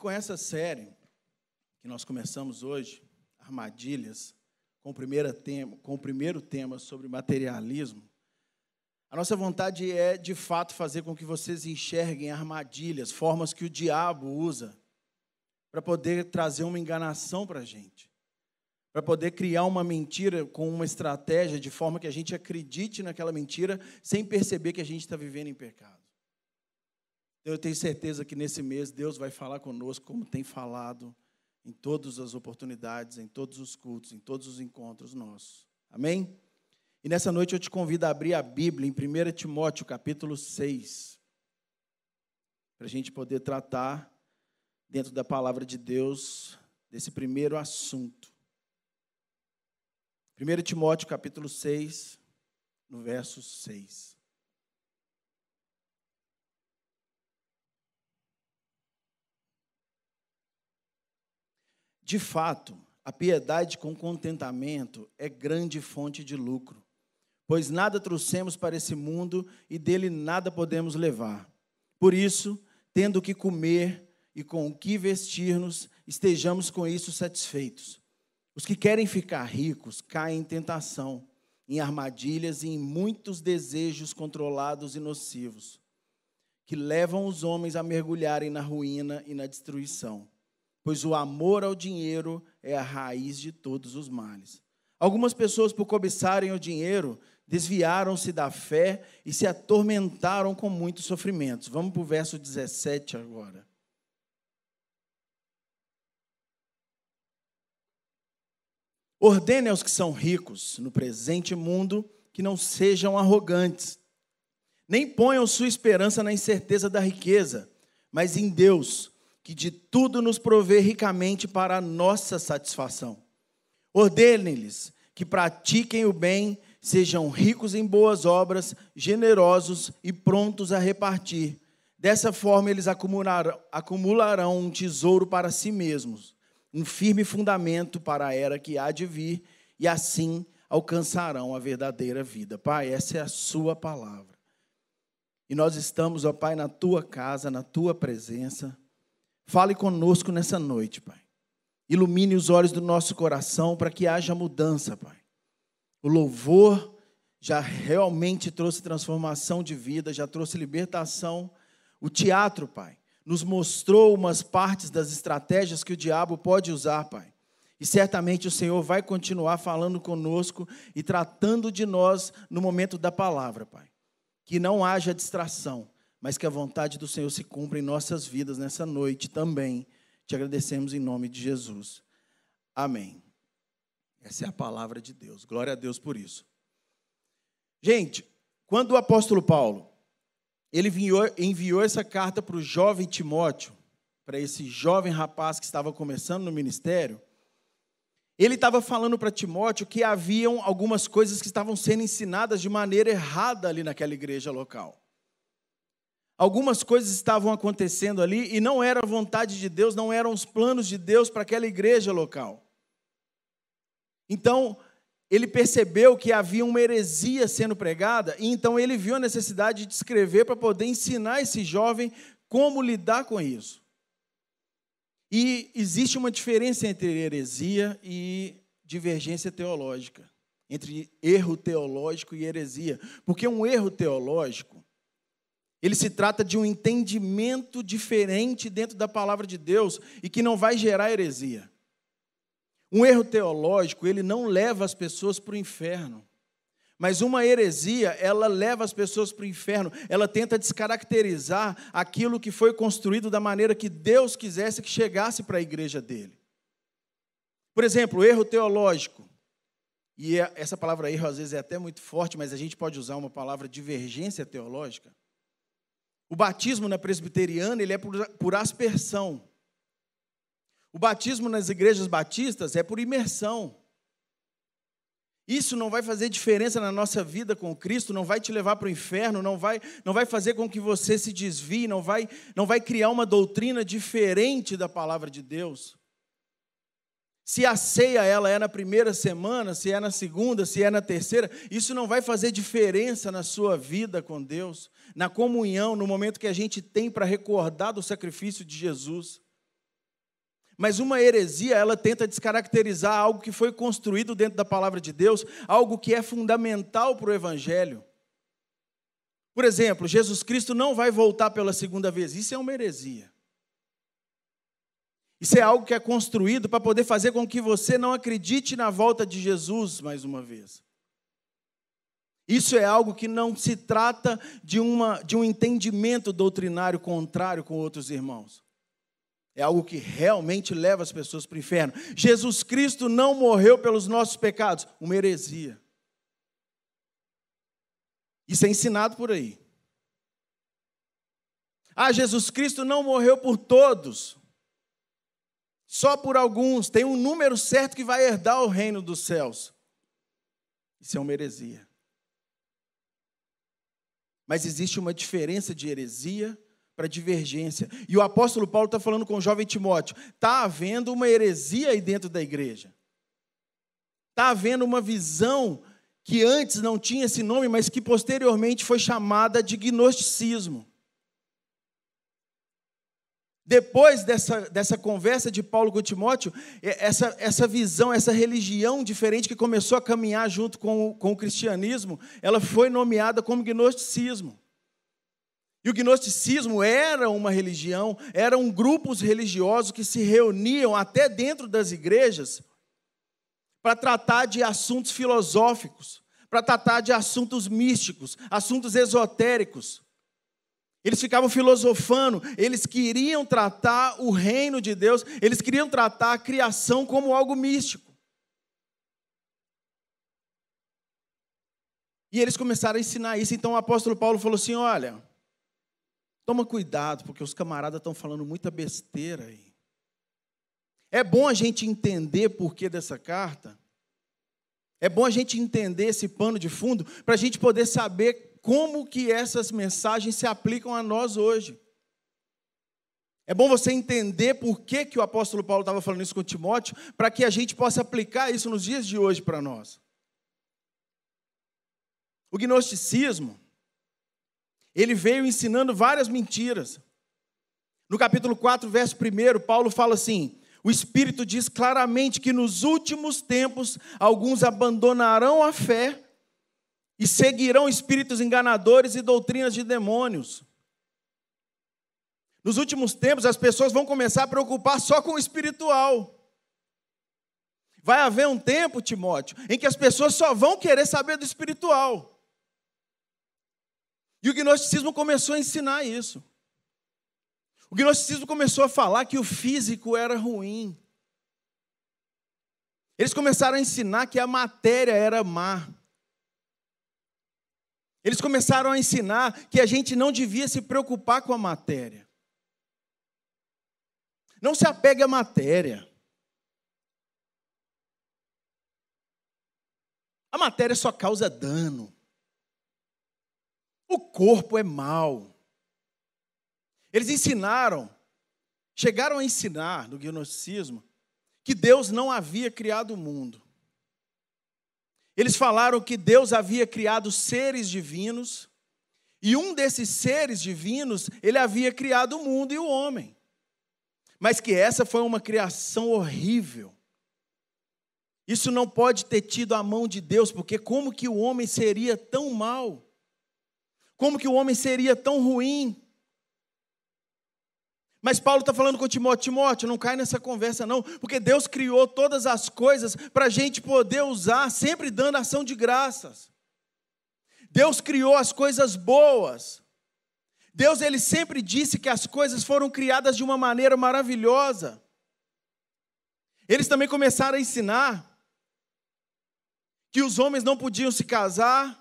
com essa série que nós começamos hoje, Armadilhas, com o, primeiro tema, com o primeiro tema sobre materialismo, a nossa vontade é, de fato, fazer com que vocês enxerguem armadilhas, formas que o diabo usa para poder trazer uma enganação para a gente, para poder criar uma mentira com uma estratégia de forma que a gente acredite naquela mentira sem perceber que a gente está vivendo em pecado. Eu tenho certeza que nesse mês Deus vai falar conosco como tem falado em todas as oportunidades, em todos os cultos, em todos os encontros nossos. Amém? E nessa noite eu te convido a abrir a Bíblia em 1 Timóteo, capítulo 6, para a gente poder tratar, dentro da palavra de Deus, desse primeiro assunto. 1 Timóteo, capítulo 6, no verso 6. De fato, a piedade com contentamento é grande fonte de lucro pois nada trouxemos para esse mundo e dele nada podemos levar. Por isso, tendo o que comer e com o que vestir-nos, estejamos com isso satisfeitos. Os que querem ficar ricos caem em tentação, em armadilhas e em muitos desejos controlados e nocivos, que levam os homens a mergulharem na ruína e na destruição. Pois o amor ao dinheiro é a raiz de todos os males. Algumas pessoas, por cobiçarem o dinheiro, desviaram-se da fé e se atormentaram com muitos sofrimentos. Vamos para o verso 17 agora. Ordene aos que são ricos no presente mundo que não sejam arrogantes, nem ponham sua esperança na incerteza da riqueza, mas em Deus, que de tudo nos provê ricamente para a nossa satisfação. Ordene-lhes que pratiquem o bem sejam ricos em boas obras, generosos e prontos a repartir. Dessa forma, eles acumularão, acumularão um tesouro para si mesmos, um firme fundamento para a era que há de vir, e assim alcançarão a verdadeira vida. Pai, essa é a Sua palavra. E nós estamos, ó Pai, na Tua casa, na Tua presença. Fale conosco nessa noite, Pai. Ilumine os olhos do nosso coração para que haja mudança, Pai. O louvor já realmente trouxe transformação de vida, já trouxe libertação. O teatro, Pai, nos mostrou umas partes das estratégias que o diabo pode usar, Pai. E certamente o Senhor vai continuar falando conosco e tratando de nós no momento da palavra, Pai. Que não haja distração, mas que a vontade do Senhor se cumpra em nossas vidas nessa noite também. Te agradecemos em nome de Jesus. Amém. Essa é a palavra de Deus. Glória a Deus por isso. Gente, quando o apóstolo Paulo ele enviou, enviou essa carta para o jovem Timóteo, para esse jovem rapaz que estava começando no ministério, ele estava falando para Timóteo que haviam algumas coisas que estavam sendo ensinadas de maneira errada ali naquela igreja local. Algumas coisas estavam acontecendo ali e não era a vontade de Deus, não eram os planos de Deus para aquela igreja local. Então, ele percebeu que havia uma heresia sendo pregada, e então ele viu a necessidade de escrever para poder ensinar esse jovem como lidar com isso. E existe uma diferença entre heresia e divergência teológica, entre erro teológico e heresia, porque um erro teológico ele se trata de um entendimento diferente dentro da palavra de Deus e que não vai gerar heresia. Um erro teológico, ele não leva as pessoas para o inferno. Mas uma heresia, ela leva as pessoas para o inferno. Ela tenta descaracterizar aquilo que foi construído da maneira que Deus quisesse que chegasse para a igreja dele. Por exemplo, erro teológico. E é, essa palavra erro às vezes é até muito forte, mas a gente pode usar uma palavra divergência teológica. O batismo na presbiteriana, ele é por, por aspersão. O batismo nas igrejas batistas é por imersão. Isso não vai fazer diferença na nossa vida com Cristo, não vai te levar para o inferno, não vai, não vai fazer com que você se desvie, não vai, não vai criar uma doutrina diferente da palavra de Deus. Se a ceia ela é na primeira semana, se é na segunda, se é na terceira, isso não vai fazer diferença na sua vida com Deus, na comunhão, no momento que a gente tem para recordar do sacrifício de Jesus. Mas uma heresia, ela tenta descaracterizar algo que foi construído dentro da palavra de Deus, algo que é fundamental para o evangelho. Por exemplo, Jesus Cristo não vai voltar pela segunda vez. Isso é uma heresia. Isso é algo que é construído para poder fazer com que você não acredite na volta de Jesus mais uma vez. Isso é algo que não se trata de, uma, de um entendimento doutrinário contrário com outros irmãos. É algo que realmente leva as pessoas para o inferno. Jesus Cristo não morreu pelos nossos pecados, uma heresia. Isso é ensinado por aí. Ah, Jesus Cristo não morreu por todos, só por alguns. Tem um número certo que vai herdar o reino dos céus. Isso é uma heresia. Mas existe uma diferença de heresia para divergência. E o apóstolo Paulo está falando com o jovem Timóteo: está havendo uma heresia aí dentro da igreja. Está havendo uma visão que antes não tinha esse nome, mas que posteriormente foi chamada de gnosticismo. Depois dessa, dessa conversa de Paulo com Timóteo, essa, essa visão, essa religião diferente que começou a caminhar junto com, com o cristianismo, ela foi nomeada como gnosticismo. E o gnosticismo era uma religião, eram grupos religiosos que se reuniam até dentro das igrejas para tratar de assuntos filosóficos, para tratar de assuntos místicos, assuntos esotéricos. Eles ficavam filosofando, eles queriam tratar o reino de Deus, eles queriam tratar a criação como algo místico. E eles começaram a ensinar isso. Então o apóstolo Paulo falou assim: olha, toma cuidado, porque os camaradas estão falando muita besteira aí. É bom a gente entender por que dessa carta, é bom a gente entender esse pano de fundo para a gente poder saber como que essas mensagens se aplicam a nós hoje. É bom você entender por que, que o apóstolo Paulo estava falando isso com Timóteo, para que a gente possa aplicar isso nos dias de hoje para nós. O gnosticismo, ele veio ensinando várias mentiras. No capítulo 4, verso 1, Paulo fala assim: o Espírito diz claramente que nos últimos tempos alguns abandonarão a fé e seguirão espíritos enganadores e doutrinas de demônios. Nos últimos tempos, as pessoas vão começar a preocupar só com o espiritual. Vai haver um tempo, Timóteo, em que as pessoas só vão querer saber do espiritual. E o gnosticismo começou a ensinar isso. O gnosticismo começou a falar que o físico era ruim. Eles começaram a ensinar que a matéria era má. Eles começaram a ensinar que a gente não devia se preocupar com a matéria. Não se apegue à matéria. A matéria só causa dano. O corpo é mau. Eles ensinaram, chegaram a ensinar no gnosticismo, que Deus não havia criado o mundo. Eles falaram que Deus havia criado seres divinos, e um desses seres divinos, ele havia criado o mundo e o homem. Mas que essa foi uma criação horrível. Isso não pode ter tido a mão de Deus, porque como que o homem seria tão mal? Como que o homem seria tão ruim? Mas Paulo está falando com Timóteo, Timóteo, não cai nessa conversa não, porque Deus criou todas as coisas para a gente poder usar, sempre dando ação de graças. Deus criou as coisas boas. Deus ele sempre disse que as coisas foram criadas de uma maneira maravilhosa. Eles também começaram a ensinar que os homens não podiam se casar,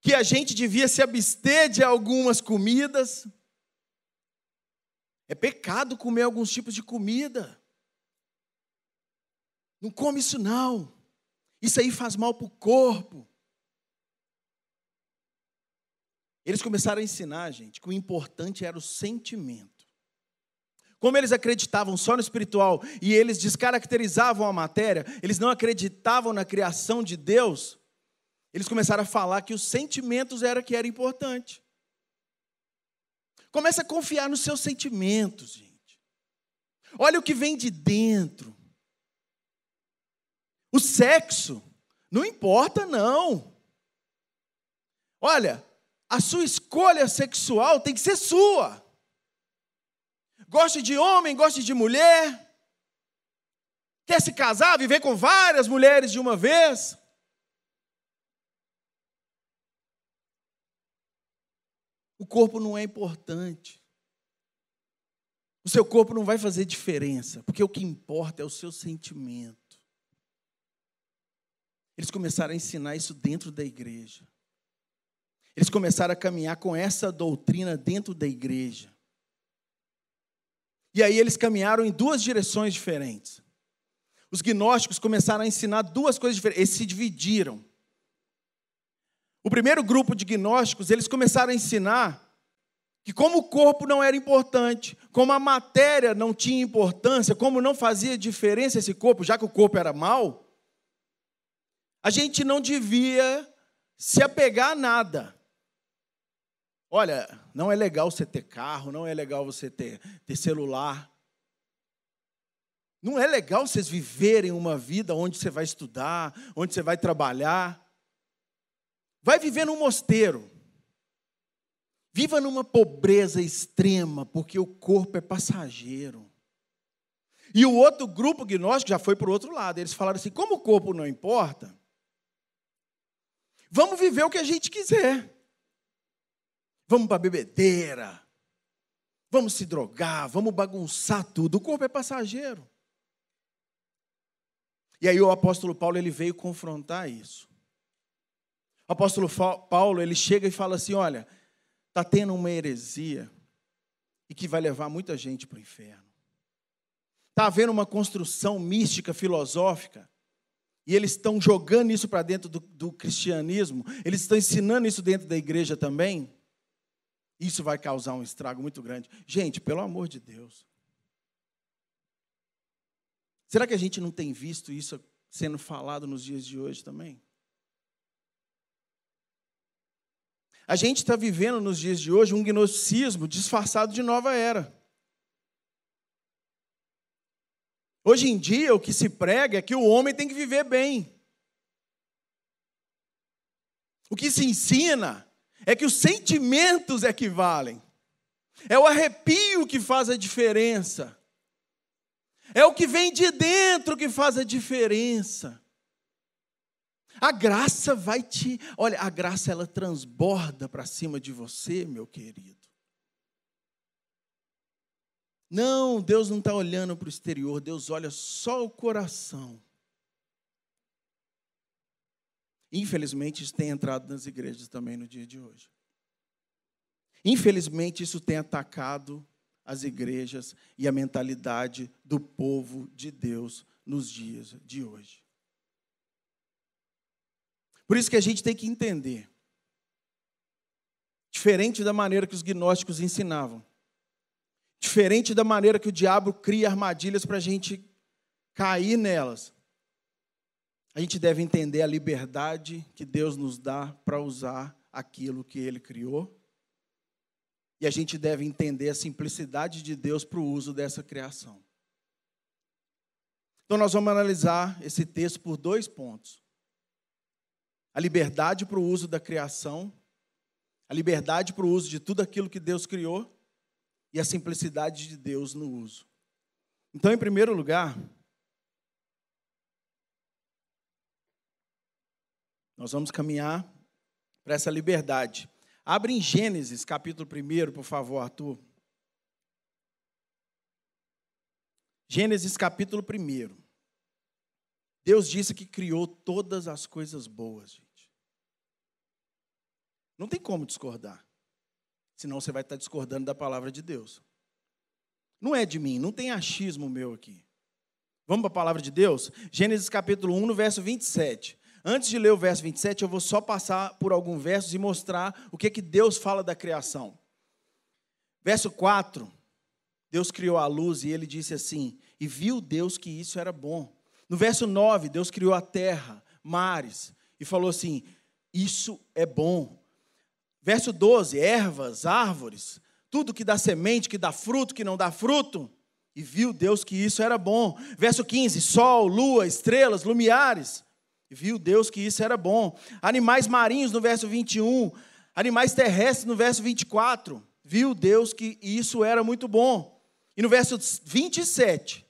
que a gente devia se abster de algumas comidas. É pecado comer alguns tipos de comida. Não come isso não. Isso aí faz mal para o corpo. Eles começaram a ensinar, gente, que o importante era o sentimento. Como eles acreditavam só no espiritual e eles descaracterizavam a matéria, eles não acreditavam na criação de Deus, eles começaram a falar que os sentimentos era que era importante. Comece a confiar nos seus sentimentos, gente. Olha o que vem de dentro. O sexo não importa, não. Olha, a sua escolha sexual tem que ser sua. Goste de homem, goste de mulher. Quer se casar, viver com várias mulheres de uma vez? O corpo não é importante. O seu corpo não vai fazer diferença, porque o que importa é o seu sentimento. Eles começaram a ensinar isso dentro da igreja. Eles começaram a caminhar com essa doutrina dentro da igreja. E aí eles caminharam em duas direções diferentes. Os gnósticos começaram a ensinar duas coisas diferentes. Eles se dividiram. O primeiro grupo de gnósticos, eles começaram a ensinar que como o corpo não era importante, como a matéria não tinha importância, como não fazia diferença esse corpo, já que o corpo era mal, a gente não devia se apegar a nada. Olha, não é legal você ter carro, não é legal você ter, ter celular. Não é legal vocês viverem uma vida onde você vai estudar, onde você vai trabalhar. Vai viver num mosteiro. Viva numa pobreza extrema, porque o corpo é passageiro. E o outro grupo gnóstico já foi para o outro lado. Eles falaram assim: como o corpo não importa, vamos viver o que a gente quiser vamos para a bebedeira, vamos se drogar, vamos bagunçar tudo. O corpo é passageiro. E aí o apóstolo Paulo ele veio confrontar isso. O apóstolo Paulo ele chega e fala assim: olha, está tendo uma heresia e que vai levar muita gente para o inferno. Está havendo uma construção mística, filosófica, e eles estão jogando isso para dentro do, do cristianismo, eles estão ensinando isso dentro da igreja também. Isso vai causar um estrago muito grande. Gente, pelo amor de Deus. Será que a gente não tem visto isso sendo falado nos dias de hoje também? A gente está vivendo nos dias de hoje um gnosticismo disfarçado de nova era. Hoje em dia, o que se prega é que o homem tem que viver bem. O que se ensina é que os sentimentos equivalem. É o arrepio que faz a diferença. É o que vem de dentro que faz a diferença. A graça vai te. Olha, a graça ela transborda para cima de você, meu querido. Não, Deus não está olhando para o exterior, Deus olha só o coração. Infelizmente, isso tem entrado nas igrejas também no dia de hoje. Infelizmente, isso tem atacado as igrejas e a mentalidade do povo de Deus nos dias de hoje. Por isso que a gente tem que entender, diferente da maneira que os gnósticos ensinavam, diferente da maneira que o diabo cria armadilhas para a gente cair nelas, a gente deve entender a liberdade que Deus nos dá para usar aquilo que Ele criou. E a gente deve entender a simplicidade de Deus para o uso dessa criação. Então, nós vamos analisar esse texto por dois pontos: a liberdade para o uso da criação, a liberdade para o uso de tudo aquilo que Deus criou, e a simplicidade de Deus no uso. Então, em primeiro lugar, Nós vamos caminhar para essa liberdade. Abre em Gênesis, capítulo 1, por favor, Arthur. Gênesis, capítulo 1. Deus disse que criou todas as coisas boas. Não tem como discordar. Senão você vai estar discordando da palavra de Deus. Não é de mim, não tem achismo meu aqui. Vamos para a palavra de Deus? Gênesis capítulo 1, no verso 27. Antes de ler o verso 27, eu vou só passar por alguns versos e mostrar o que, que Deus fala da criação. Verso 4, Deus criou a luz e ele disse assim: E viu Deus que isso era bom. No verso 9, Deus criou a terra, mares, e falou assim: Isso é bom. Verso 12, ervas, árvores, tudo que dá semente, que dá fruto, que não dá fruto. E viu Deus que isso era bom. Verso 15: sol, lua, estrelas, lumiares. E viu Deus que isso era bom. Animais marinhos, no verso 21. Animais terrestres, no verso 24. Viu Deus que isso era muito bom. E no verso 27.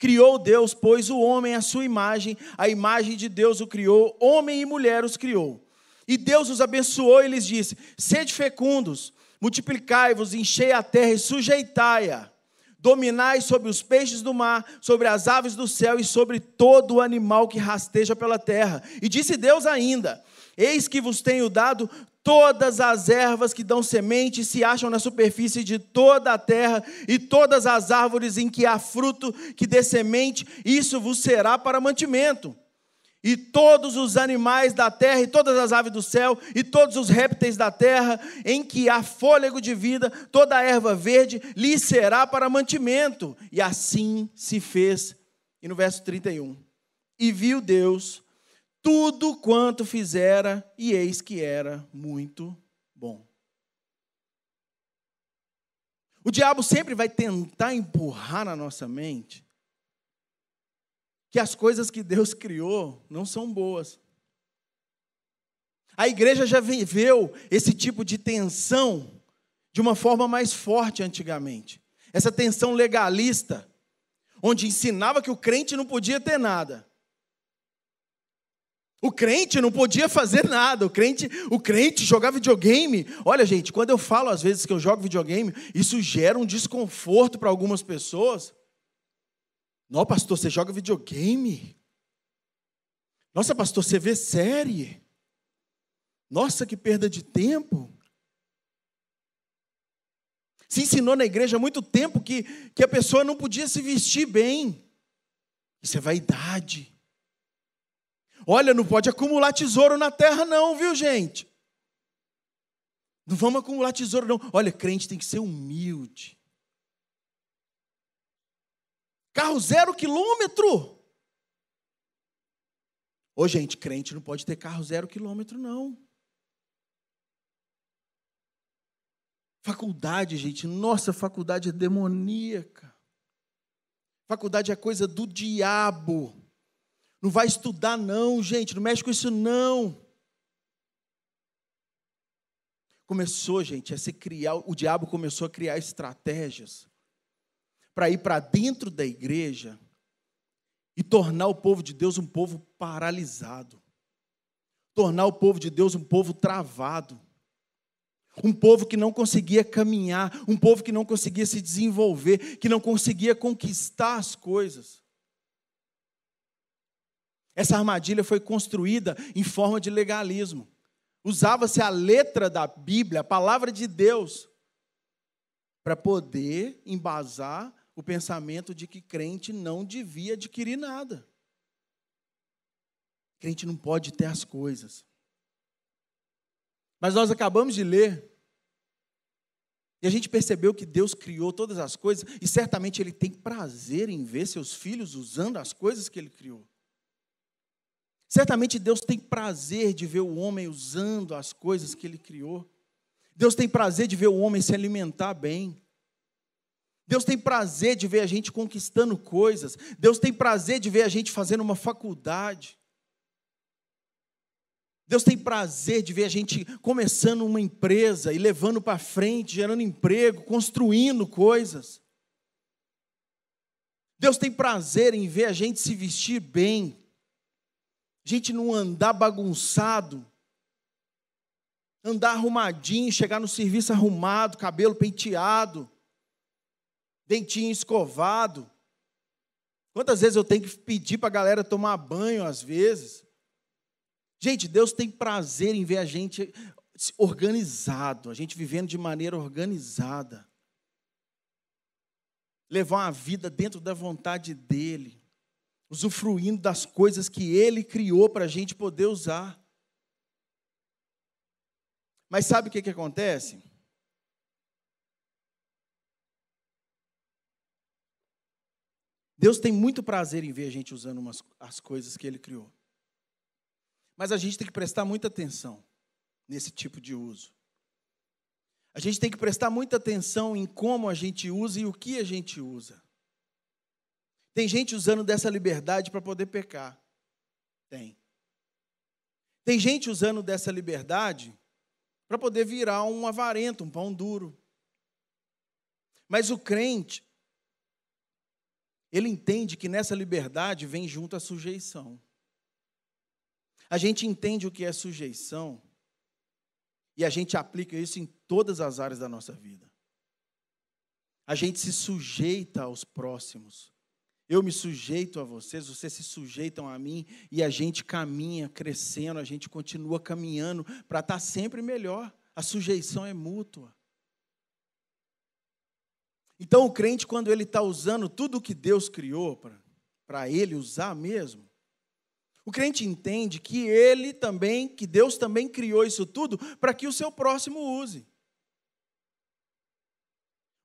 Criou Deus, pois, o homem à sua imagem, a imagem de Deus o criou, homem e mulher os criou. E Deus os abençoou e lhes disse: Sede fecundos, multiplicai-vos, enchei a terra e sujeitai-a. Dominai sobre os peixes do mar, sobre as aves do céu e sobre todo o animal que rasteja pela terra. E disse Deus ainda: Eis que vos tenho dado todas as ervas que dão semente se acham na superfície de toda a terra, e todas as árvores em que há fruto que dê semente, isso vos será para mantimento e todos os animais da terra, e todas as aves do céu, e todos os répteis da terra, em que há fôlego de vida, toda a erva verde lhe será para mantimento. E assim se fez. E no verso 31. E viu Deus tudo quanto fizera, e eis que era muito bom. O diabo sempre vai tentar empurrar na nossa mente que as coisas que Deus criou não são boas. A igreja já viveu esse tipo de tensão de uma forma mais forte antigamente. Essa tensão legalista, onde ensinava que o crente não podia ter nada. O crente não podia fazer nada. O crente, o crente jogava videogame. Olha, gente, quando eu falo às vezes que eu jogo videogame, isso gera um desconforto para algumas pessoas. Não, pastor, você joga videogame? Nossa, pastor, você vê série? Nossa, que perda de tempo. Se ensinou na igreja há muito tempo que, que a pessoa não podia se vestir bem. Isso é vaidade. Olha, não pode acumular tesouro na terra, não, viu, gente? Não vamos acumular tesouro, não. Olha, crente tem que ser humilde. Carro zero quilômetro. Ô, gente, crente não pode ter carro zero quilômetro, não. Faculdade, gente, nossa, faculdade é demoníaca. Faculdade é coisa do diabo. Não vai estudar, não, gente, não mexe com isso, não. Começou, gente, a se criar, o diabo começou a criar estratégias para ir para dentro da igreja e tornar o povo de Deus um povo paralisado, tornar o povo de Deus um povo travado, um povo que não conseguia caminhar, um povo que não conseguia se desenvolver, que não conseguia conquistar as coisas. Essa armadilha foi construída em forma de legalismo. Usava-se a letra da Bíblia, a palavra de Deus, para poder embasar o pensamento de que crente não devia adquirir nada. Crente não pode ter as coisas. Mas nós acabamos de ler e a gente percebeu que Deus criou todas as coisas e certamente Ele tem prazer em ver seus filhos usando as coisas que Ele criou. Certamente Deus tem prazer de ver o homem usando as coisas que Ele criou. Deus tem prazer de ver o homem se alimentar bem. Deus tem prazer de ver a gente conquistando coisas. Deus tem prazer de ver a gente fazendo uma faculdade. Deus tem prazer de ver a gente começando uma empresa e levando para frente, gerando emprego, construindo coisas. Deus tem prazer em ver a gente se vestir bem, a gente não andar bagunçado, andar arrumadinho, chegar no serviço arrumado, cabelo penteado dentinho escovado. Quantas vezes eu tenho que pedir para a galera tomar banho, às vezes? Gente, Deus tem prazer em ver a gente organizado, a gente vivendo de maneira organizada. Levar uma vida dentro da vontade dEle, usufruindo das coisas que Ele criou para a gente poder usar. Mas sabe o que, que acontece? Deus tem muito prazer em ver a gente usando umas, as coisas que Ele criou. Mas a gente tem que prestar muita atenção nesse tipo de uso. A gente tem que prestar muita atenção em como a gente usa e o que a gente usa. Tem gente usando dessa liberdade para poder pecar. Tem. Tem gente usando dessa liberdade para poder virar um avarento, um pão duro. Mas o crente, ele entende que nessa liberdade vem junto a sujeição. A gente entende o que é sujeição e a gente aplica isso em todas as áreas da nossa vida. A gente se sujeita aos próximos. Eu me sujeito a vocês, vocês se sujeitam a mim e a gente caminha crescendo, a gente continua caminhando para estar sempre melhor. A sujeição é mútua. Então, o crente, quando ele está usando tudo o que Deus criou para ele usar mesmo, o crente entende que ele também, que Deus também criou isso tudo para que o seu próximo use.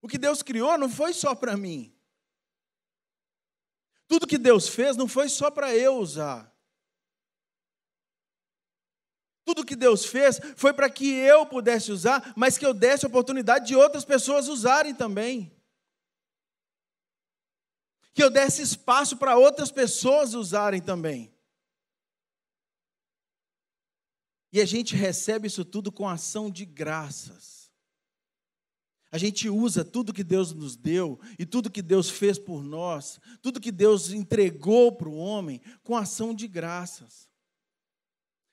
O que Deus criou não foi só para mim. Tudo que Deus fez não foi só para eu usar. Tudo que Deus fez foi para que eu pudesse usar, mas que eu desse a oportunidade de outras pessoas usarem também. Que eu desse espaço para outras pessoas usarem também. E a gente recebe isso tudo com ação de graças. A gente usa tudo que Deus nos deu e tudo que Deus fez por nós, tudo que Deus entregou para o homem, com ação de graças.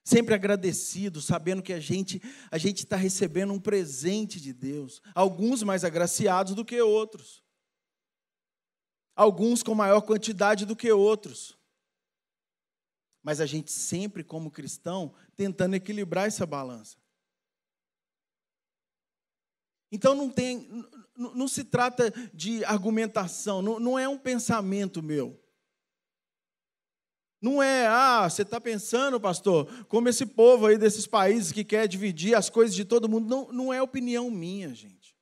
Sempre agradecido, sabendo que a gente a gente está recebendo um presente de Deus. Alguns mais agraciados do que outros. Alguns com maior quantidade do que outros mas a gente sempre, como cristão, tentando equilibrar essa balança. Então não tem, não, não se trata de argumentação, não, não é um pensamento meu. Não é, ah, você está pensando, pastor, como esse povo aí desses países que quer dividir as coisas de todo mundo. Não, não é opinião minha, gente.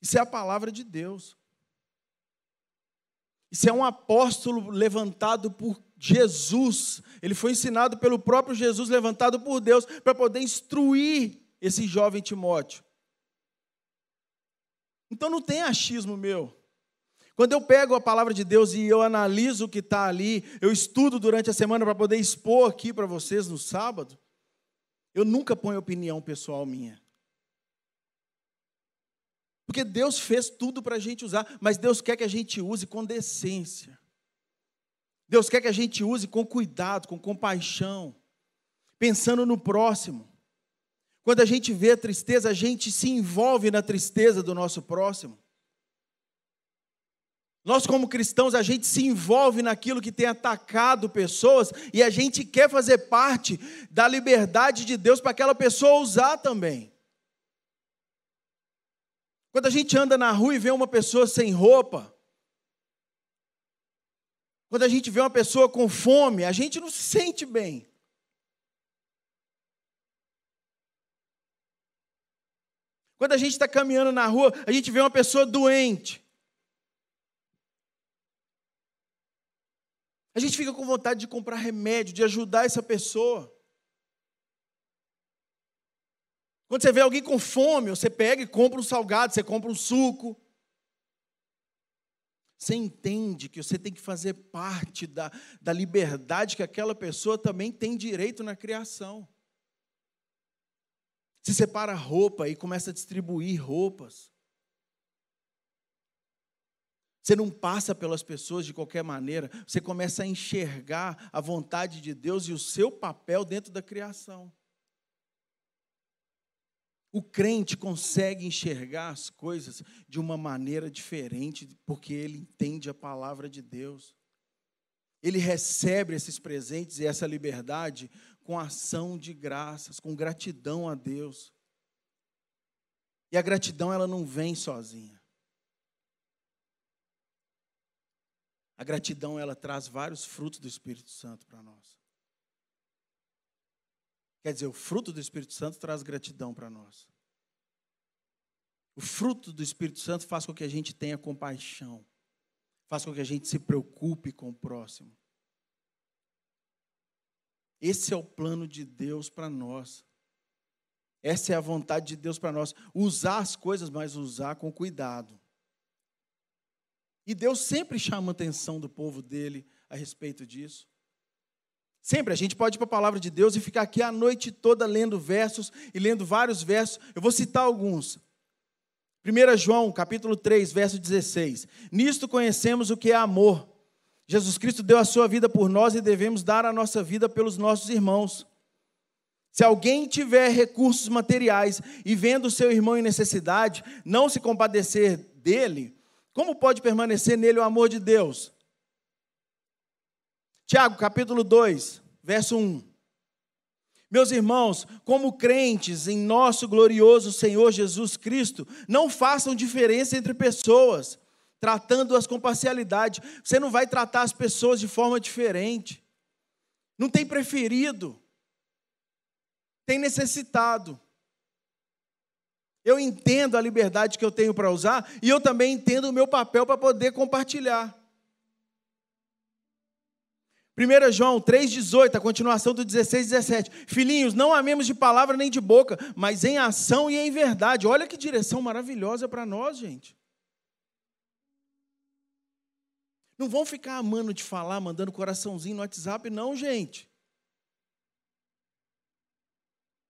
Isso é a palavra de Deus. Isso é um apóstolo levantado por Jesus, ele foi ensinado pelo próprio Jesus, levantado por Deus, para poder instruir esse jovem Timóteo. Então não tem achismo meu. Quando eu pego a palavra de Deus e eu analiso o que está ali, eu estudo durante a semana para poder expor aqui para vocês no sábado, eu nunca ponho opinião pessoal minha. Porque Deus fez tudo para a gente usar, mas Deus quer que a gente use com decência. Deus quer que a gente use com cuidado, com compaixão, pensando no próximo. Quando a gente vê a tristeza, a gente se envolve na tristeza do nosso próximo. Nós, como cristãos, a gente se envolve naquilo que tem atacado pessoas e a gente quer fazer parte da liberdade de Deus para aquela pessoa usar também. Quando a gente anda na rua e vê uma pessoa sem roupa, quando a gente vê uma pessoa com fome, a gente não se sente bem. Quando a gente está caminhando na rua, a gente vê uma pessoa doente. A gente fica com vontade de comprar remédio, de ajudar essa pessoa. Quando você vê alguém com fome, você pega e compra um salgado, você compra um suco. Você entende que você tem que fazer parte da, da liberdade que aquela pessoa também tem direito na criação. Se separa roupa e começa a distribuir roupas. Você não passa pelas pessoas de qualquer maneira, você começa a enxergar a vontade de Deus e o seu papel dentro da criação. O crente consegue enxergar as coisas de uma maneira diferente, porque ele entende a palavra de Deus. Ele recebe esses presentes e essa liberdade com ação de graças, com gratidão a Deus. E a gratidão ela não vem sozinha. A gratidão ela traz vários frutos do Espírito Santo para nós. Quer dizer, o fruto do Espírito Santo traz gratidão para nós. O fruto do Espírito Santo faz com que a gente tenha compaixão, faz com que a gente se preocupe com o próximo. Esse é o plano de Deus para nós. Essa é a vontade de Deus para nós. Usar as coisas, mas usar com cuidado. E Deus sempre chama a atenção do povo dele a respeito disso. Sempre, a gente pode ir para a palavra de Deus e ficar aqui a noite toda lendo versos e lendo vários versos. Eu vou citar alguns. 1 João, capítulo 3, verso 16. Nisto conhecemos o que é amor. Jesus Cristo deu a sua vida por nós e devemos dar a nossa vida pelos nossos irmãos. Se alguém tiver recursos materiais e vendo seu irmão em necessidade, não se compadecer dele, como pode permanecer nele o amor de Deus? Tiago, capítulo 2, verso 1. Meus irmãos, como crentes em nosso glorioso Senhor Jesus Cristo, não façam diferença entre pessoas, tratando-as com parcialidade. Você não vai tratar as pessoas de forma diferente. Não tem preferido tem necessitado. Eu entendo a liberdade que eu tenho para usar e eu também entendo o meu papel para poder compartilhar. 1 João 3,18, a continuação do 16 e 17. Filhinhos, não amemos de palavra nem de boca, mas em ação e em verdade. Olha que direção maravilhosa para nós, gente. Não vão ficar amando de falar, mandando coraçãozinho no WhatsApp, não, gente.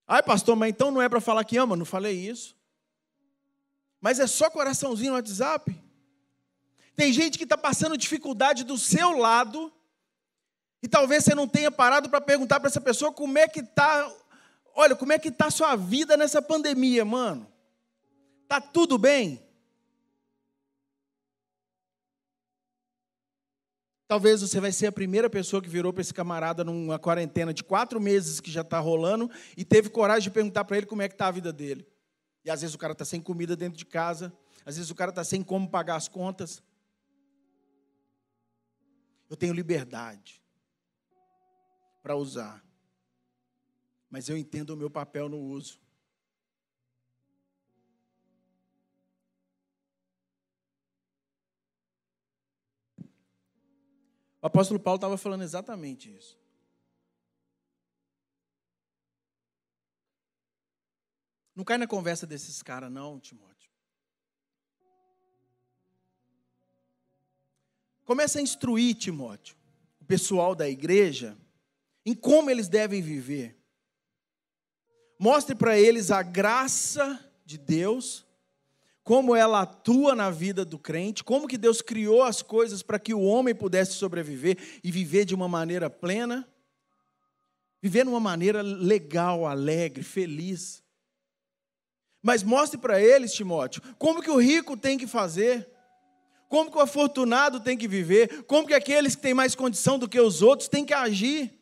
Ai, pastor, mas então não é para falar que ama? Não falei isso. Mas é só coraçãozinho no WhatsApp? Tem gente que está passando dificuldade do seu lado, e talvez você não tenha parado para perguntar para essa pessoa como é que está. Olha, como é que está a sua vida nessa pandemia, mano? Tá tudo bem? Talvez você vai ser a primeira pessoa que virou para esse camarada numa quarentena de quatro meses que já está rolando e teve coragem de perguntar para ele como é que está a vida dele. E às vezes o cara está sem comida dentro de casa, às vezes o cara está sem como pagar as contas. Eu tenho liberdade para usar, mas eu entendo o meu papel no uso. O apóstolo Paulo estava falando exatamente isso. Não cai na conversa desses caras, não, Timóteo. Começa a instruir, Timóteo, o pessoal da igreja, em como eles devem viver. Mostre para eles a graça de Deus como ela atua na vida do crente, como que Deus criou as coisas para que o homem pudesse sobreviver e viver de uma maneira plena, viver de uma maneira legal, alegre, feliz. Mas mostre para eles, Timóteo, como que o rico tem que fazer, como que o afortunado tem que viver, como que aqueles que têm mais condição do que os outros têm que agir.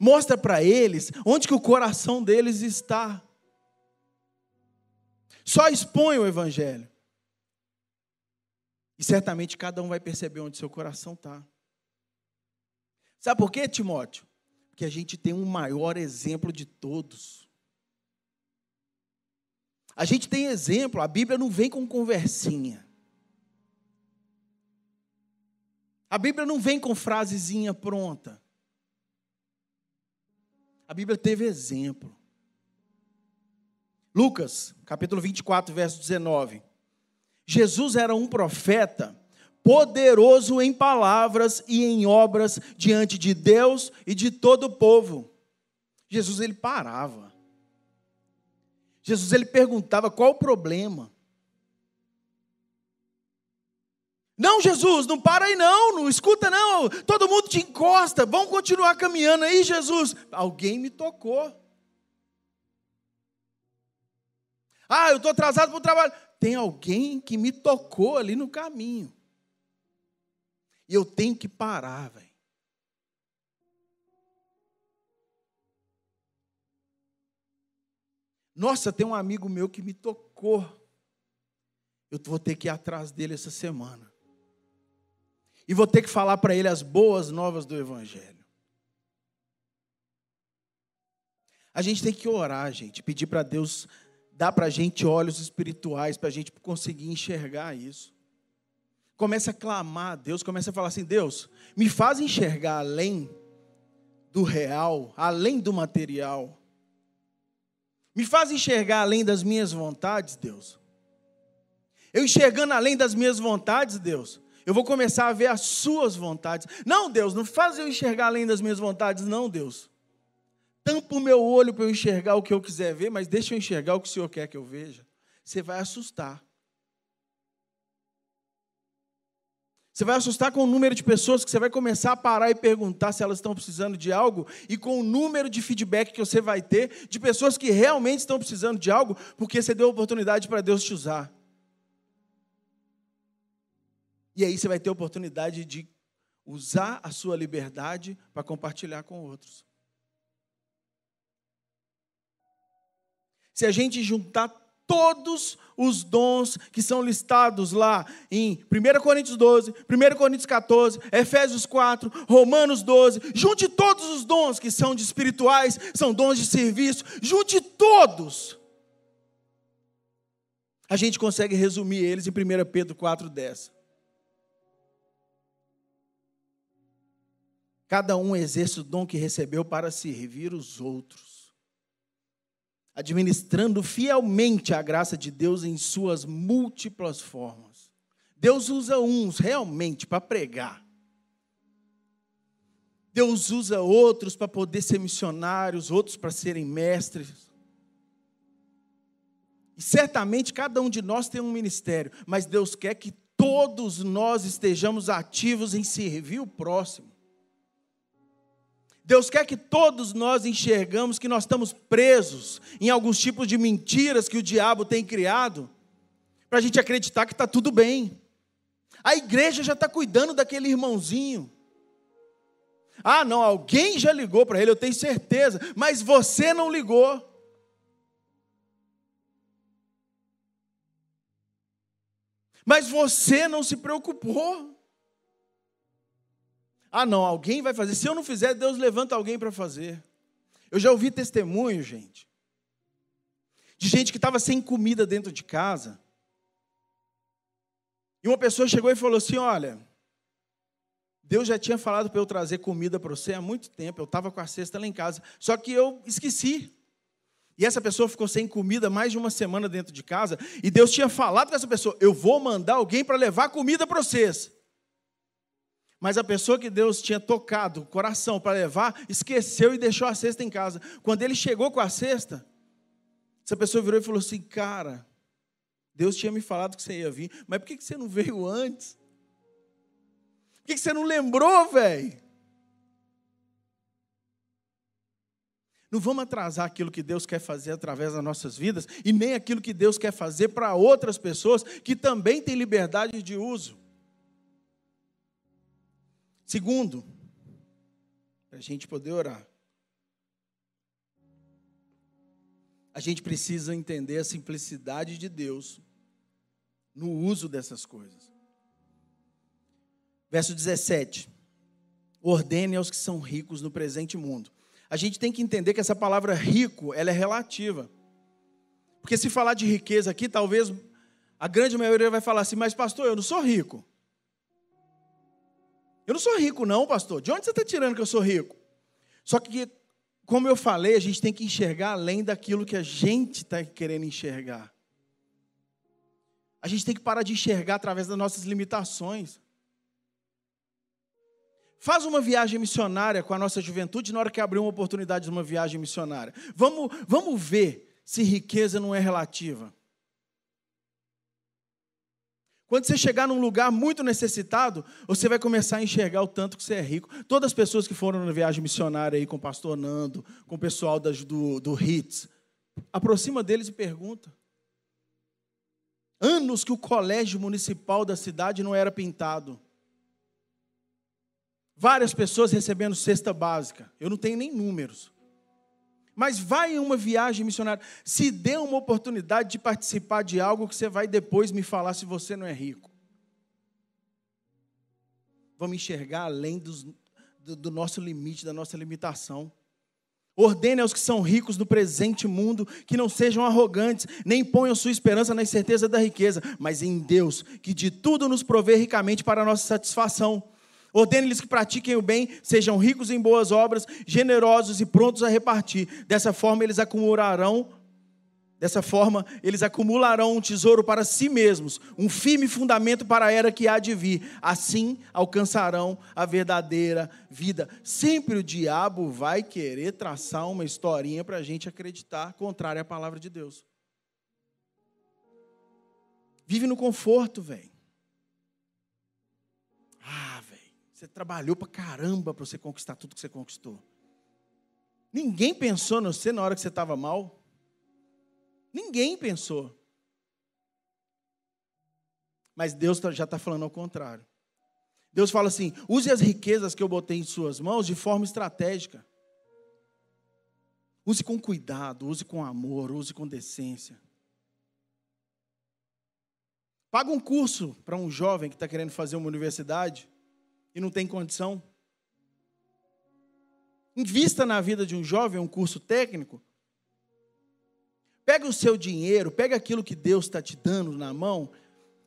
Mostra para eles onde que o coração deles está. Só expõe o Evangelho. E certamente cada um vai perceber onde seu coração está. Sabe por quê, Timóteo? Porque a gente tem um maior exemplo de todos. A gente tem exemplo, a Bíblia não vem com conversinha. A Bíblia não vem com frasezinha pronta. A Bíblia teve exemplo. Lucas, capítulo 24, verso 19. Jesus era um profeta poderoso em palavras e em obras diante de Deus e de todo o povo. Jesus ele parava. Jesus ele perguntava qual o problema. Não, Jesus, não para aí não, não escuta não. Todo mundo te encosta, vamos continuar caminhando aí, Jesus. Alguém me tocou. Ah, eu estou atrasado para o trabalho. Tem alguém que me tocou ali no caminho. E eu tenho que parar, velho. Nossa, tem um amigo meu que me tocou. Eu vou ter que ir atrás dele essa semana. E vou ter que falar para ele as boas novas do Evangelho. A gente tem que orar, gente, pedir para Deus dá para a gente olhos espirituais, para a gente conseguir enxergar isso. Começa a clamar a Deus, começa a falar assim: Deus, me faz enxergar além do real, além do material. Me faz enxergar além das minhas vontades, Deus. Eu enxergando além das minhas vontades, Deus, eu vou começar a ver as suas vontades. Não, Deus, não faz eu enxergar além das minhas vontades, não, Deus. Tampa o meu olho para eu enxergar o que eu quiser ver, mas deixa eu enxergar o que o Senhor quer que eu veja. Você vai assustar. Você vai assustar com o número de pessoas que você vai começar a parar e perguntar se elas estão precisando de algo, e com o número de feedback que você vai ter de pessoas que realmente estão precisando de algo, porque você deu oportunidade para Deus te usar. E aí você vai ter oportunidade de usar a sua liberdade para compartilhar com outros. Se a gente juntar todos os dons que são listados lá em 1 Coríntios 12, 1 Coríntios 14, Efésios 4, Romanos 12. Junte todos os dons que são de espirituais, são dons de serviço, junte todos. A gente consegue resumir eles em 1 Pedro 4,10. Cada um exerce o dom que recebeu para servir os outros administrando fielmente a graça de Deus em suas múltiplas formas. Deus usa uns realmente para pregar. Deus usa outros para poder ser missionários, outros para serem mestres. E certamente cada um de nós tem um ministério, mas Deus quer que todos nós estejamos ativos em servir o próximo. Deus quer que todos nós enxergamos que nós estamos presos em alguns tipos de mentiras que o diabo tem criado, para a gente acreditar que está tudo bem. A igreja já está cuidando daquele irmãozinho. Ah, não, alguém já ligou para ele, eu tenho certeza, mas você não ligou. Mas você não se preocupou. Ah, não, alguém vai fazer. Se eu não fizer, Deus levanta alguém para fazer. Eu já ouvi testemunho, gente, de gente que estava sem comida dentro de casa. E uma pessoa chegou e falou assim: Olha, Deus já tinha falado para eu trazer comida para você há muito tempo. Eu estava com a cesta lá em casa, só que eu esqueci. E essa pessoa ficou sem comida mais de uma semana dentro de casa. E Deus tinha falado com essa pessoa: Eu vou mandar alguém para levar comida para vocês. Mas a pessoa que Deus tinha tocado o coração para levar, esqueceu e deixou a cesta em casa. Quando ele chegou com a cesta, essa pessoa virou e falou assim: Cara, Deus tinha me falado que você ia vir, mas por que você não veio antes? Por que você não lembrou, velho? Não vamos atrasar aquilo que Deus quer fazer através das nossas vidas e nem aquilo que Deus quer fazer para outras pessoas que também têm liberdade de uso. Segundo, para a gente poder orar, a gente precisa entender a simplicidade de Deus no uso dessas coisas. Verso 17: Ordene aos que são ricos no presente mundo. A gente tem que entender que essa palavra rico, ela é relativa. Porque se falar de riqueza aqui, talvez a grande maioria vai falar assim: "Mas pastor, eu não sou rico". Eu não sou rico, não, pastor. De onde você está tirando que eu sou rico? Só que, como eu falei, a gente tem que enxergar além daquilo que a gente está querendo enxergar. A gente tem que parar de enxergar através das nossas limitações. Faz uma viagem missionária com a nossa juventude na hora que abrir uma oportunidade de uma viagem missionária. Vamos, vamos ver se riqueza não é relativa. Quando você chegar num lugar muito necessitado, você vai começar a enxergar o tanto que você é rico. Todas as pessoas que foram na viagem missionária aí com o pastor Nando, com o pessoal das, do, do HITS, aproxima deles e pergunta. Anos que o colégio municipal da cidade não era pintado. Várias pessoas recebendo cesta básica. Eu não tenho nem números. Mas vai em uma viagem missionária. Se dê uma oportunidade de participar de algo que você vai depois me falar se você não é rico. Vamos enxergar além dos, do, do nosso limite, da nossa limitação. Ordene aos que são ricos no presente mundo que não sejam arrogantes, nem ponham sua esperança na incerteza da riqueza, mas em Deus, que de tudo nos provê ricamente para a nossa satisfação. Ordene-lhes que pratiquem o bem, sejam ricos em boas obras, generosos e prontos a repartir. Dessa forma, eles acumularão Dessa forma, eles acumularão um tesouro para si mesmos, um firme fundamento para a era que há de vir. Assim alcançarão a verdadeira vida. Sempre o diabo vai querer traçar uma historinha para a gente acreditar, contrária à palavra de Deus. Vive no conforto, velho. Ah, você trabalhou para caramba para você conquistar tudo que você conquistou. Ninguém pensou no você na hora que você estava mal. Ninguém pensou. Mas Deus tá, já está falando ao contrário. Deus fala assim: use as riquezas que eu botei em suas mãos de forma estratégica. Use com cuidado, use com amor, use com decência. Paga um curso para um jovem que está querendo fazer uma universidade e não tem condição. Invista na vida de um jovem um curso técnico Pega o seu dinheiro, pega aquilo que Deus está te dando na mão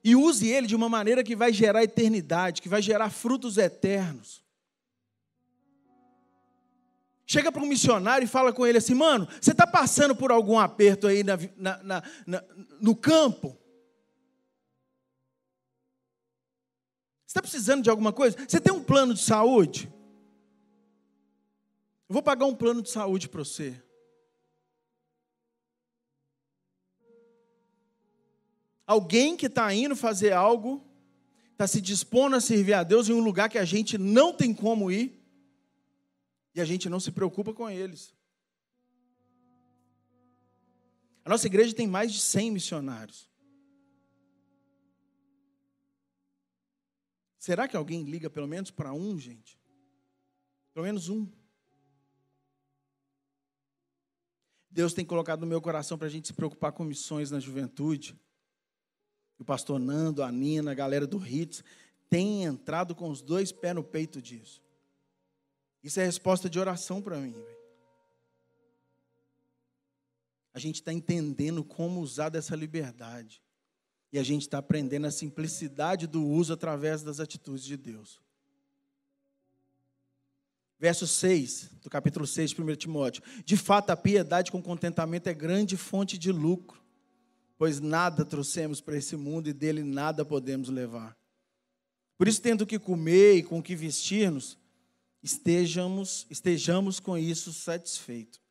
e use ele de uma maneira que vai gerar eternidade, que vai gerar frutos eternos. Chega para um missionário e fala com ele assim, mano, você está passando por algum aperto aí na, na, na, no campo? Está precisando de alguma coisa? Você tem um plano de saúde? Eu vou pagar um plano de saúde para você. Alguém que está indo fazer algo, está se dispondo a servir a Deus em um lugar que a gente não tem como ir, e a gente não se preocupa com eles. A nossa igreja tem mais de 100 missionários. Será que alguém liga pelo menos para um, gente? Pelo menos um. Deus tem colocado no meu coração para a gente se preocupar com missões na juventude o pastor Nando, a Nina, a galera do Hits, tem entrado com os dois pés no peito disso. Isso é resposta de oração para mim. A gente está entendendo como usar dessa liberdade. E a gente está aprendendo a simplicidade do uso através das atitudes de Deus. Verso 6, do capítulo 6 de 1 Timóteo. De fato, a piedade com contentamento é grande fonte de lucro pois nada trouxemos para esse mundo e dele nada podemos levar. Por isso, tendo o que comer e com o que vestir-nos, estejamos, estejamos com isso satisfeitos.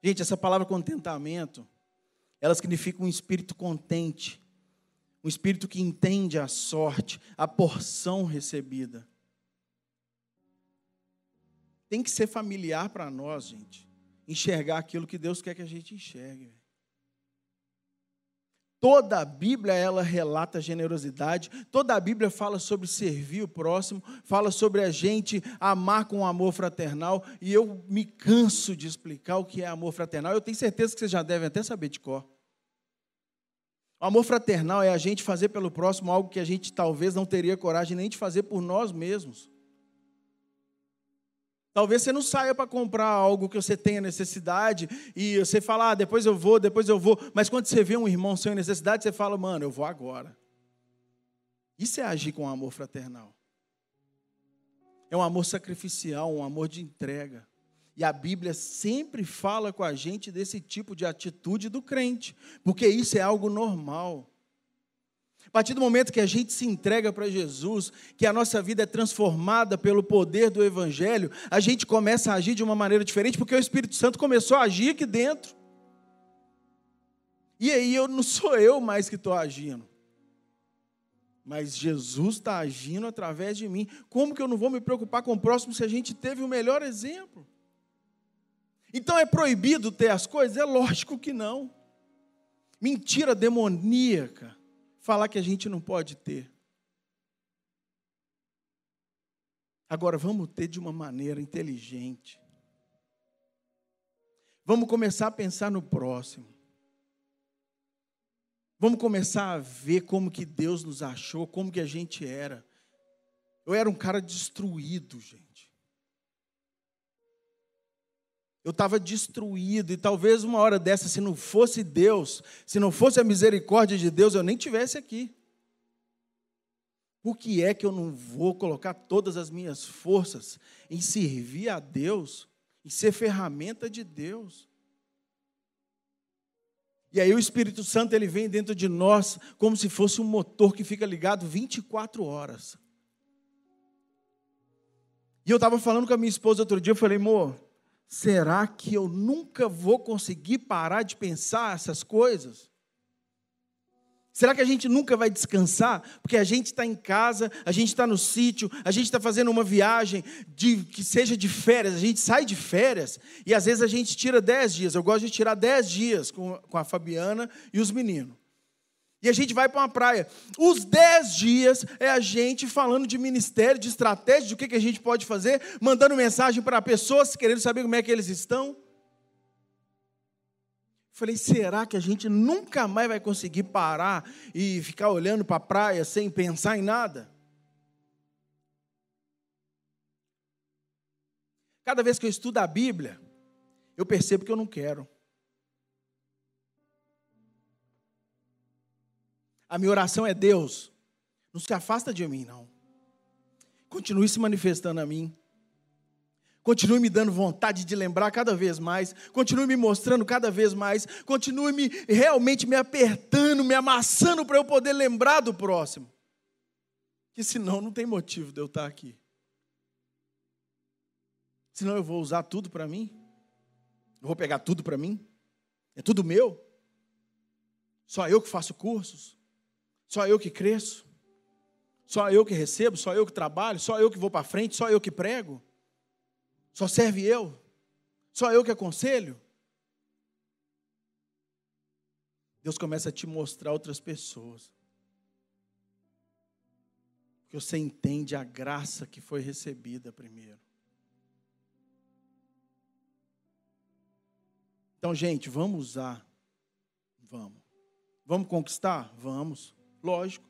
Gente, essa palavra contentamento, ela significa um espírito contente, um espírito que entende a sorte, a porção recebida. Tem que ser familiar para nós, gente, enxergar aquilo que Deus quer que a gente enxergue. Toda a Bíblia ela relata generosidade, toda a Bíblia fala sobre servir o próximo, fala sobre a gente amar com amor fraternal, e eu me canso de explicar o que é amor fraternal. Eu tenho certeza que vocês já devem até saber de cor. O amor fraternal é a gente fazer pelo próximo algo que a gente talvez não teria coragem nem de fazer por nós mesmos. Talvez você não saia para comprar algo que você tenha necessidade e você fala, ah, depois eu vou, depois eu vou. Mas quando você vê um irmão sem necessidade, você fala, mano, eu vou agora. Isso é agir com amor fraternal. É um amor sacrificial, um amor de entrega. E a Bíblia sempre fala com a gente desse tipo de atitude do crente, porque isso é algo normal. A partir do momento que a gente se entrega para Jesus, que a nossa vida é transformada pelo poder do Evangelho, a gente começa a agir de uma maneira diferente, porque o Espírito Santo começou a agir aqui dentro. E aí eu não sou eu mais que estou agindo. Mas Jesus está agindo através de mim. Como que eu não vou me preocupar com o próximo se a gente teve o melhor exemplo? Então é proibido ter as coisas? É lógico que não. Mentira demoníaca falar que a gente não pode ter. Agora, vamos ter de uma maneira inteligente. Vamos começar a pensar no próximo. Vamos começar a ver como que Deus nos achou, como que a gente era. Eu era um cara destruído, gente. Eu estava destruído, e talvez uma hora dessa, se não fosse Deus, se não fosse a misericórdia de Deus, eu nem tivesse aqui. Por que é que eu não vou colocar todas as minhas forças em servir a Deus, em ser ferramenta de Deus? E aí o Espírito Santo ele vem dentro de nós como se fosse um motor que fica ligado 24 horas. E eu estava falando com a minha esposa outro dia, eu falei, amor, será que eu nunca vou conseguir parar de pensar essas coisas? Será que a gente nunca vai descansar? Porque a gente está em casa, a gente está no sítio, a gente está fazendo uma viagem de, que seja de férias, a gente sai de férias e às vezes a gente tira dez dias. Eu gosto de tirar dez dias com, com a Fabiana e os meninos. E a gente vai para uma praia. Os dez dias é a gente falando de ministério, de estratégia, de o que, que a gente pode fazer, mandando mensagem para pessoas querendo saber como é que eles estão. Falei, será que a gente nunca mais vai conseguir parar e ficar olhando para a praia sem pensar em nada? Cada vez que eu estudo a Bíblia, eu percebo que eu não quero. A minha oração é: Deus, não se afasta de mim, não. Continue se manifestando a mim. Continue me dando vontade de lembrar cada vez mais, continue me mostrando cada vez mais, continue me realmente me apertando, me amassando para eu poder lembrar do próximo. Que senão não tem motivo de eu estar aqui. Senão eu vou usar tudo para mim. Eu vou pegar tudo para mim. É tudo meu. Só eu que faço cursos. Só eu que cresço. Só eu que recebo, só eu que trabalho, só eu que vou para frente, só eu que prego. Só serve eu? Só eu que aconselho? Deus começa a te mostrar outras pessoas. Porque você entende a graça que foi recebida primeiro. Então, gente, vamos usar. Vamos. Vamos conquistar? Vamos. Lógico.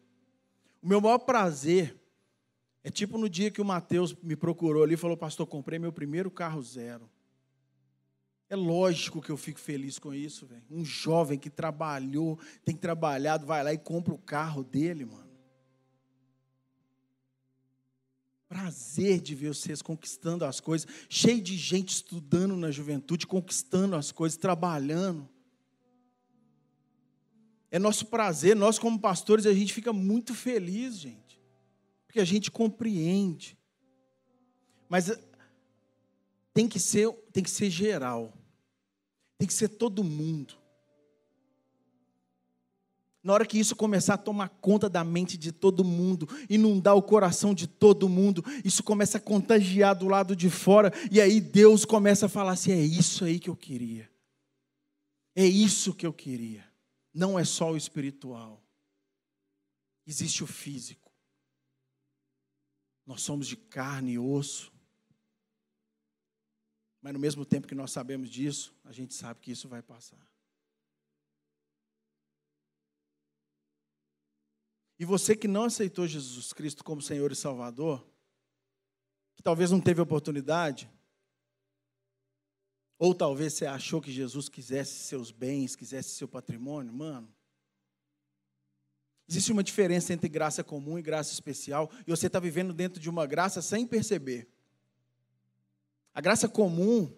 O meu maior prazer é tipo no dia que o Mateus me procurou ali e falou: Pastor, comprei meu primeiro carro zero. É lógico que eu fico feliz com isso, velho. Um jovem que trabalhou, tem trabalhado, vai lá e compra o carro dele, mano. Prazer de ver vocês conquistando as coisas, cheio de gente estudando na juventude, conquistando as coisas, trabalhando. É nosso prazer, nós como pastores, a gente fica muito feliz, gente porque a gente compreende. Mas eh, tem que ser, tem que ser geral. Tem que ser todo mundo. Na hora que isso começar a tomar conta da mente de todo mundo, inundar o coração de todo mundo, isso começa a contagiar do lado de fora, e aí Deus começa a falar assim: é isso aí que eu queria. É isso que eu queria. Não é só o espiritual, existe o físico. Nós somos de carne e osso. Mas no mesmo tempo que nós sabemos disso, a gente sabe que isso vai passar. E você que não aceitou Jesus Cristo como Senhor e Salvador, que talvez não teve oportunidade, ou talvez você achou que Jesus quisesse seus bens, quisesse seu patrimônio, mano, Existe uma diferença entre graça comum e graça especial, e você está vivendo dentro de uma graça sem perceber. A graça comum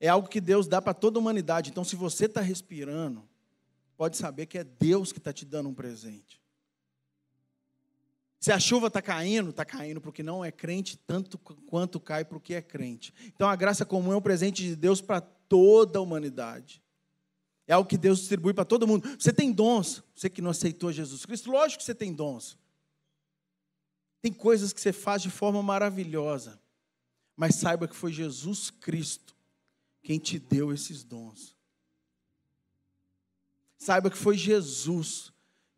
é algo que Deus dá para toda a humanidade. Então, se você está respirando, pode saber que é Deus que está te dando um presente. Se a chuva está caindo, está caindo para o que não é crente, tanto quanto cai para o que é crente. Então, a graça comum é um presente de Deus para toda a humanidade. É algo que Deus distribui para todo mundo. Você tem dons. Você que não aceitou Jesus Cristo, lógico que você tem dons. Tem coisas que você faz de forma maravilhosa. Mas saiba que foi Jesus Cristo quem te deu esses dons. Saiba que foi Jesus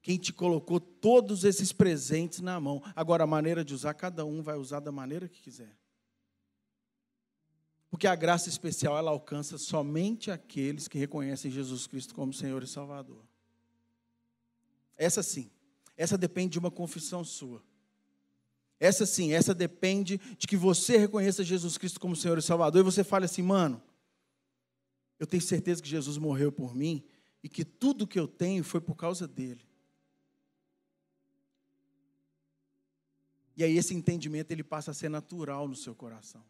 quem te colocou todos esses presentes na mão. Agora, a maneira de usar, cada um vai usar da maneira que quiser. Porque a graça especial ela alcança somente aqueles que reconhecem Jesus Cristo como Senhor e Salvador. Essa sim, essa depende de uma confissão sua. Essa sim, essa depende de que você reconheça Jesus Cristo como Senhor e Salvador e você fale assim, mano, eu tenho certeza que Jesus morreu por mim e que tudo que eu tenho foi por causa dele. E aí esse entendimento ele passa a ser natural no seu coração.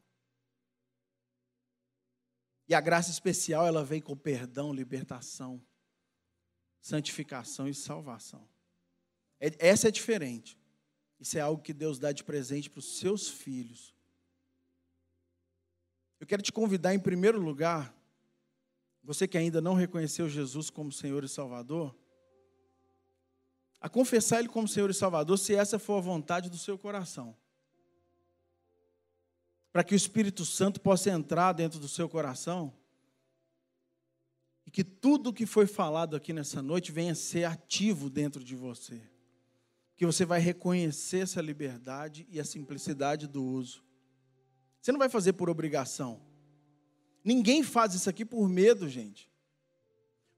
E a graça especial, ela vem com perdão, libertação, santificação e salvação. É, essa é diferente. Isso é algo que Deus dá de presente para os seus filhos. Eu quero te convidar, em primeiro lugar, você que ainda não reconheceu Jesus como Senhor e Salvador, a confessar Ele como Senhor e Salvador, se essa for a vontade do seu coração. Para que o Espírito Santo possa entrar dentro do seu coração e que tudo o que foi falado aqui nessa noite venha ser ativo dentro de você. Que você vai reconhecer essa liberdade e a simplicidade do uso. Você não vai fazer por obrigação. Ninguém faz isso aqui por medo, gente.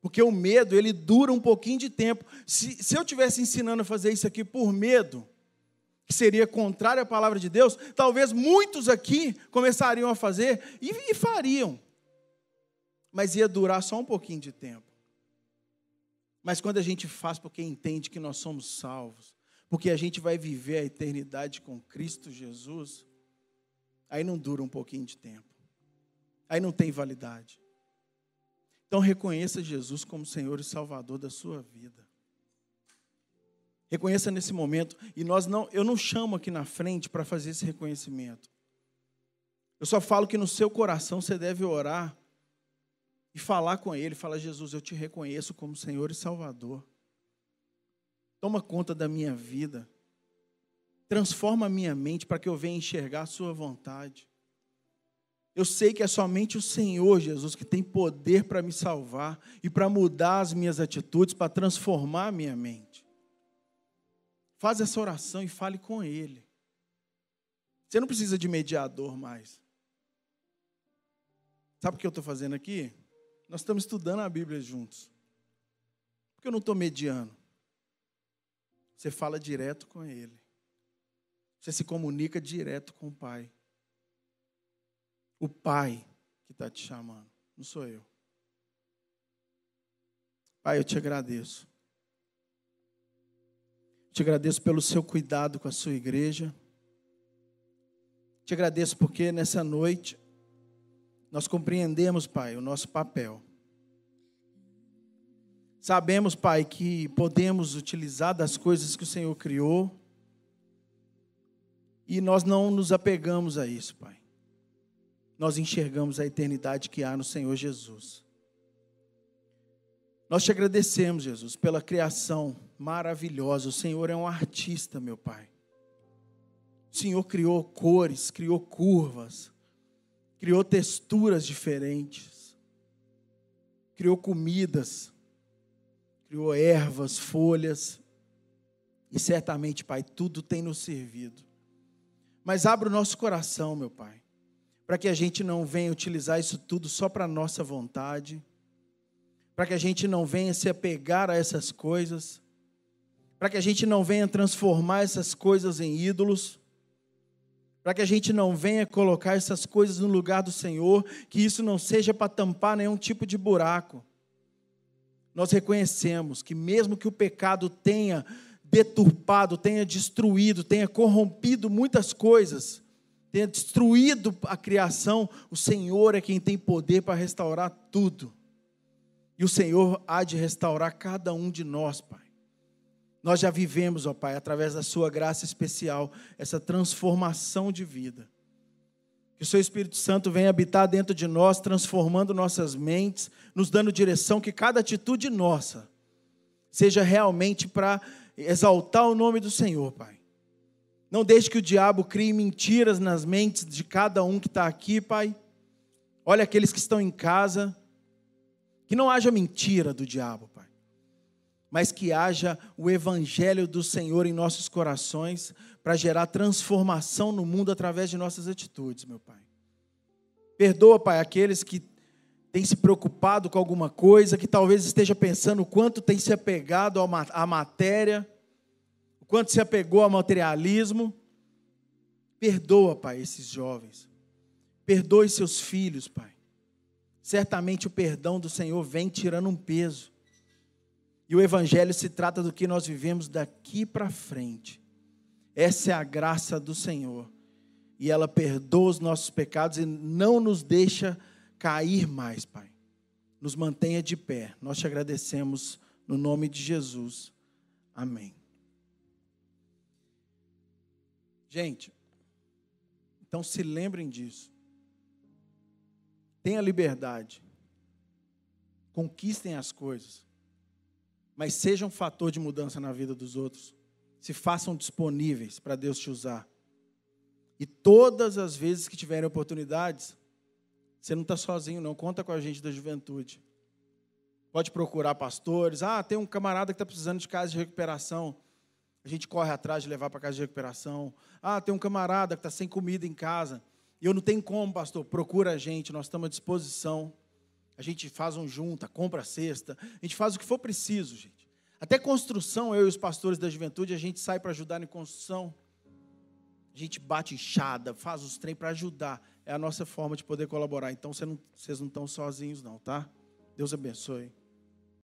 Porque o medo, ele dura um pouquinho de tempo. Se, se eu tivesse ensinando a fazer isso aqui por medo, que seria contrário à palavra de Deus, talvez muitos aqui começariam a fazer e, e fariam. Mas ia durar só um pouquinho de tempo. Mas quando a gente faz porque entende que nós somos salvos, porque a gente vai viver a eternidade com Cristo Jesus, aí não dura um pouquinho de tempo. Aí não tem validade. Então reconheça Jesus como Senhor e Salvador da sua vida. Reconheça nesse momento e nós não, eu não chamo aqui na frente para fazer esse reconhecimento. Eu só falo que no seu coração você deve orar e falar com ele, falar Jesus, eu te reconheço como Senhor e Salvador. Toma conta da minha vida. Transforma a minha mente para que eu venha enxergar a sua vontade. Eu sei que é somente o Senhor, Jesus, que tem poder para me salvar e para mudar as minhas atitudes, para transformar a minha mente. Faz essa oração e fale com Ele. Você não precisa de mediador mais. Sabe o que eu estou fazendo aqui? Nós estamos estudando a Bíblia juntos. Porque eu não estou mediando. Você fala direto com Ele. Você se comunica direto com o Pai o Pai que está te chamando, não sou eu. Pai, eu te agradeço. Te agradeço pelo seu cuidado com a sua igreja. Te agradeço porque nessa noite nós compreendemos, Pai, o nosso papel. Sabemos, Pai, que podemos utilizar das coisas que o Senhor criou e nós não nos apegamos a isso, Pai nós enxergamos a eternidade que há no Senhor Jesus. Nós te agradecemos, Jesus, pela criação maravilhosa. O Senhor é um artista, meu Pai. O Senhor criou cores, criou curvas, criou texturas diferentes, criou comidas, criou ervas, folhas. E certamente, Pai, tudo tem nos servido. Mas abra o nosso coração, meu Pai para que a gente não venha utilizar isso tudo só para nossa vontade, para que a gente não venha se apegar a essas coisas, para que a gente não venha transformar essas coisas em ídolos, para que a gente não venha colocar essas coisas no lugar do Senhor, que isso não seja para tampar nenhum tipo de buraco. Nós reconhecemos que, mesmo que o pecado tenha deturpado, tenha destruído, tenha corrompido muitas coisas, tenha destruído a criação, o Senhor é quem tem poder para restaurar tudo. E o Senhor há de restaurar cada um de nós, Pai. Nós já vivemos, ó Pai, através da Sua graça especial, essa transformação de vida. Que o Seu Espírito Santo venha habitar dentro de nós, transformando nossas mentes, nos dando direção, que cada atitude nossa seja realmente para exaltar o nome do Senhor, Pai. Não deixe que o diabo crie mentiras nas mentes de cada um que está aqui, Pai. Olha aqueles que estão em casa. Que não haja mentira do diabo, Pai. Mas que haja o evangelho do Senhor em nossos corações para gerar transformação no mundo através de nossas atitudes, meu Pai. Perdoa, Pai, aqueles que têm se preocupado com alguma coisa, que talvez esteja pensando o quanto tem se apegado à matéria quanto se apegou ao materialismo. Perdoa, Pai, esses jovens. Perdoe seus filhos, Pai. Certamente o perdão do Senhor vem tirando um peso. E o Evangelho se trata do que nós vivemos daqui para frente. Essa é a graça do Senhor. E ela perdoa os nossos pecados e não nos deixa cair mais, Pai. Nos mantenha de pé. Nós te agradecemos no nome de Jesus. Amém. Gente, então se lembrem disso. Tenha liberdade. Conquistem as coisas. Mas sejam um fator de mudança na vida dos outros. Se façam disponíveis para Deus te usar. E todas as vezes que tiverem oportunidades, você não está sozinho, não. Conta com a gente da juventude. Pode procurar pastores. Ah, tem um camarada que está precisando de casa de recuperação. A gente corre atrás de levar para casa de recuperação. Ah, tem um camarada que está sem comida em casa. E eu não tenho como, pastor. Procura a gente, nós estamos à disposição. A gente faz um junta, compra a cesta. A gente faz o que for preciso, gente. Até construção, eu e os pastores da juventude, a gente sai para ajudar em construção. A gente bate enxada, faz os trem para ajudar. É a nossa forma de poder colaborar. Então, vocês não, estão sozinhos, não, tá? Deus abençoe.